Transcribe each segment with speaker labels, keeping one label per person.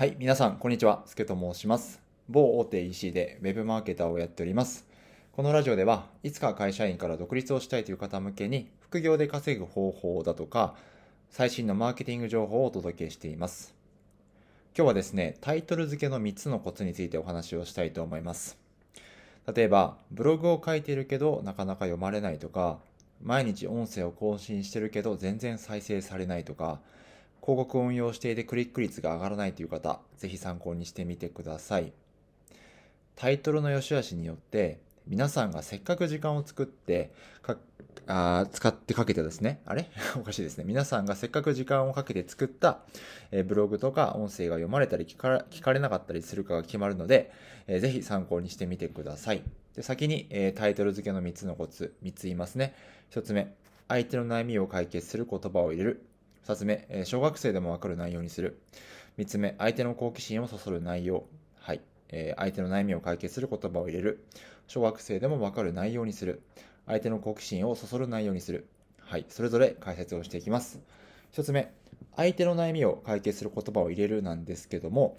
Speaker 1: はい、皆さん、こんにちは。すけと申します。某大手 EC で Web マーケターをやっております。このラジオでは、いつか会社員から独立をしたいという方向けに、副業で稼ぐ方法だとか、最新のマーケティング情報をお届けしています。今日はですね、タイトル付けの3つのコツについてお話をしたいと思います。例えば、ブログを書いてるけど、なかなか読まれないとか、毎日音声を更新してるけど、全然再生されないとか、広告を運用していてクリック率が上がらないという方、ぜひ参考にしてみてください。タイトルの良し悪しによって、皆さんがせっかく時間を作ってかあ使ってかけてですね、あれ？おかしいですね。皆さんがせっかく時間をかけて作った、えブログとか音声が読まれたり聞か聞かれなかったりするかが決まるので、えー、ぜひ参考にしてみてください。で先に、えー、タイトル付けの3つのコツ、3つ言いますね。1つ目、相手の悩みを解決する言葉を入れる。2つ目、え小学生でもわかる内容にする。3つ目、相手の好奇心をそそる内容。はい。え相手の悩みを解決する言葉を入れる。小学生でもわかる内容にする。相手の好奇心をそそる内容にする。はい。それぞれ解説をしていきます。1つ目、相手の悩みを解決する言葉を入れるなんですけども、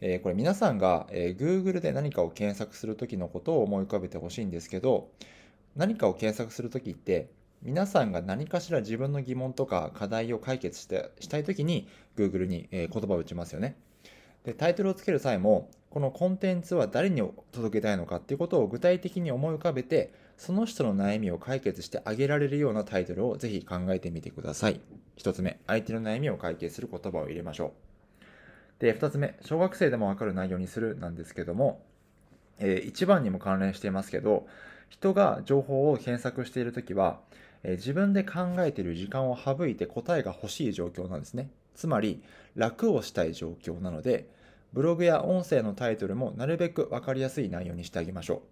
Speaker 1: えー、これ皆さんが、えー、Google で何かを検索するときのことを思い浮かべてほしいんですけど、何かを検索するときって、皆さんが何かしら自分の疑問とか課題を解決してしたいときに Google に、言葉を打ちますよね。で、タイトルをつける際も、このコンテンツは誰に届けたいのかっていうことを具体的に思い浮かべて、その人の悩みを解決してあげられるようなタイトルをぜひ考えてみてください。一つ目、相手の悩みを解決する言葉を入れましょう。で、二つ目、小学生でもわかる内容にするなんですけども、えー、一番にも関連していますけど、人が情報を検索しているときは、え自分で考えている時間を省いて答えが欲しい状況なんですね。つまり、楽をしたい状況なので、ブログや音声のタイトルもなるべく分かりやすい内容にしてあげましょ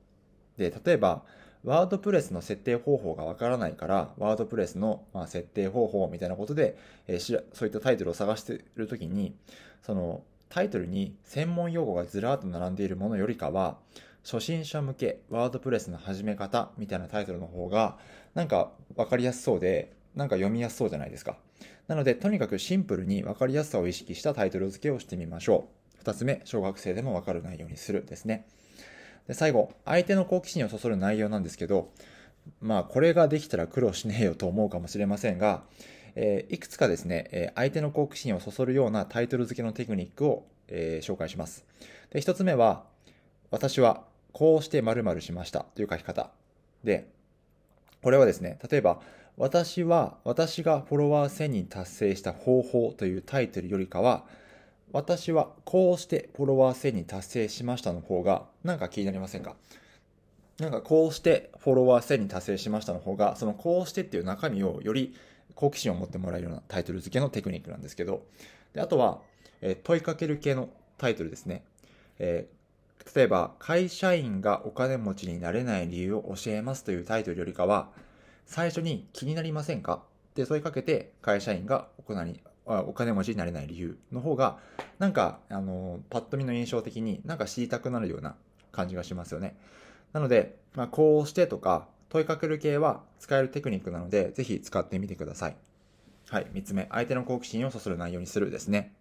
Speaker 1: う。で、例えば、ワードプレスの設定方法がわからないから、ワードプレスの、ま設定方法みたいなことで、えー、そういったタイトルを探しているときに、そのタイトルに専門用語がずらーっと並んでいるものよりかは、初心者向けワードプレスの始め方みたいなタイトルの方がなんか分かりやすそうでなんか読みやすそうじゃないですか。なのでとにかくシンプルに分かりやすさを意識したタイトル付けをしてみましょう。2つ目小学生でも分かる内容にするですね。で最後相手の好奇心をそそる内容なんですけどまあこれができたら苦労しねえよと思うかもしれませんがえー、いくつかですね、えー、相手の好奇心をそそるようなタイトル付けのテクニックを、えー、紹介します。で、一つ目は、私はこうして〇〇しましたという書き方。で、これはですね、例えば、私は、私がフォロワー1000人達成した方法というタイトルよりかは、私はこうしてフォロワー1000人達成しましたの方が、なんか気になりませんか？なんかこうしてフォロワー1000人達成しましたの方が、そのこうしてっていう中身をより好奇心を持ってもらえるようなタイトル付けのテクニックなんですけど、であとは、え問いかける系のタイトルですね。え例えば、会社員がお金持ちになれない理由を教えますというタイトルよりかは、最初に気になりませんか？って問いかけて、会社員がお金にお金持ちになれない理由の方が、なんか、あの、パッと見の印象的になんか知りたくなるような感じがしますよね。なので、まあ、こうしてとか、問いかける系は使えるテクニックなので、ぜひ使ってみてください。はい。三つ目、相手の好奇心をそそる内容にするですね。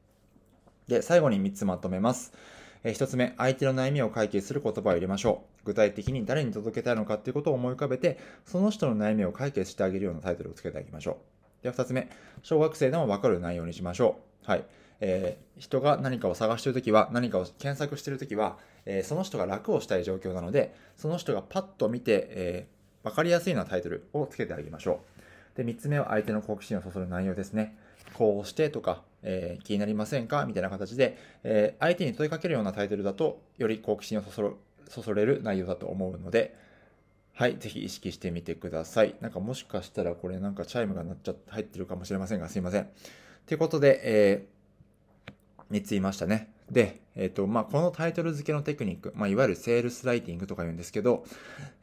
Speaker 1: で、最後に三つまとめます。えー、一つ目、相手の悩みを解決する言葉を入れましょう。具体的に誰に届けたいのかっていうことを思い浮かべて、その人の悩みを解決してあげるようなタイトルをつけてあげましょう。では二つ目、小学生でもわかる内容にしましょう。はい。えー、人が何かを探しているときは、何かを検索しているときは、えー、その人が楽をしたい状況なので、その人がパッと見て、えー、わかりやすいようなタイトルをつけてあげましょう。で、三つ目は相手の好奇心をそそる内容ですね。こうしてとか、えー、気になりませんか？みたいな形で、えー、相手に問いかけるようなタイトルだと、より好奇心をそそるそそれる内容だと思うので、はい、ぜひ意識してみてください。なんかもしかしたらこれなんかチャイムが鳴っちゃって入ってるかもしれませんが、すいません。ということで、えー、3つ言いましたね。で、えっ、ー、と、まあ、このタイトル付けのテクニック、まあ、いわゆるセールスライティングとか言うんですけど、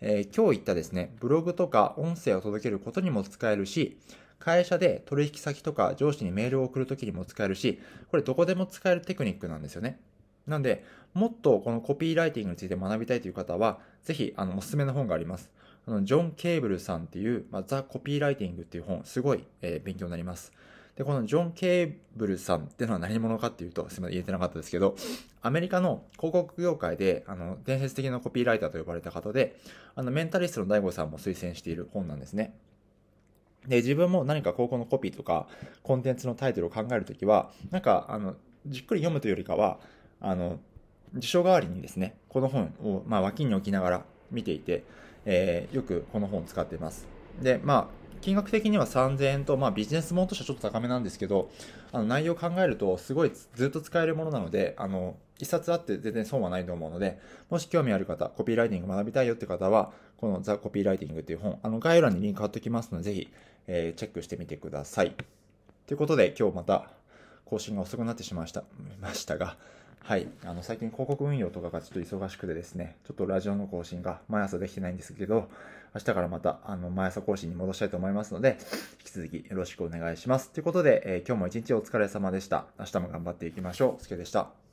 Speaker 1: えー、今日言ったですね、ブログとか音声を届けることにも使えるし、会社で取引先とか上司にメールを送るときにも使えるし、これどこでも使えるテクニックなんですよね。なんで、もっとこのコピーライティングについて学びたいという方は、ぜひ、あの、おすすめの本があります。あの、ジョン・ケーブルさんっていう、まあ、ザ・コピーライティングっていう本、すごい、えー、勉強になります。で、このジョン・ケーブルさんっていうのは何者かっていうと、すみません、言えてなかったですけど、アメリカの広告業界で、あの、伝説的なコピーライターと呼ばれた方で、あの、メンタリストの DAIGO さんも推薦している本なんですね。で、自分も何か高校のコピーとか、コンテンツのタイトルを考えるときは、なんか、あの、じっくり読むというよりかは、あの、辞書代わりにですね、この本を、まあ、脇に置きながら見ていて、えー、よくこの本を使っています。で、まあ、金額的には3000円と、まあ、ビジネスモードとしてはちょっと高めなんですけど、あの内容を考えると、すごいずっと使えるものなので、あの、一冊あって全然損はないと思うので、もし興味ある方、コピーライティング学びたいよって方は、このザ・コピーライティングっていう本、あの概要欄にリンク貼っておきますので、ぜひ、えー、チェックしてみてください。ということで、今日また更新が遅くなってしまいましたましたが、はい。あの、最近広告運用とかがちょっと忙しくてですね、ちょっとラジオの更新が毎朝できてないんですけど、明日からまた、あの、毎朝更新に戻したいと思いますので、引き続きよろしくお願いします。ということで、えー、今日も一日お疲れ様でした。明日も頑張っていきましょう。すけでした。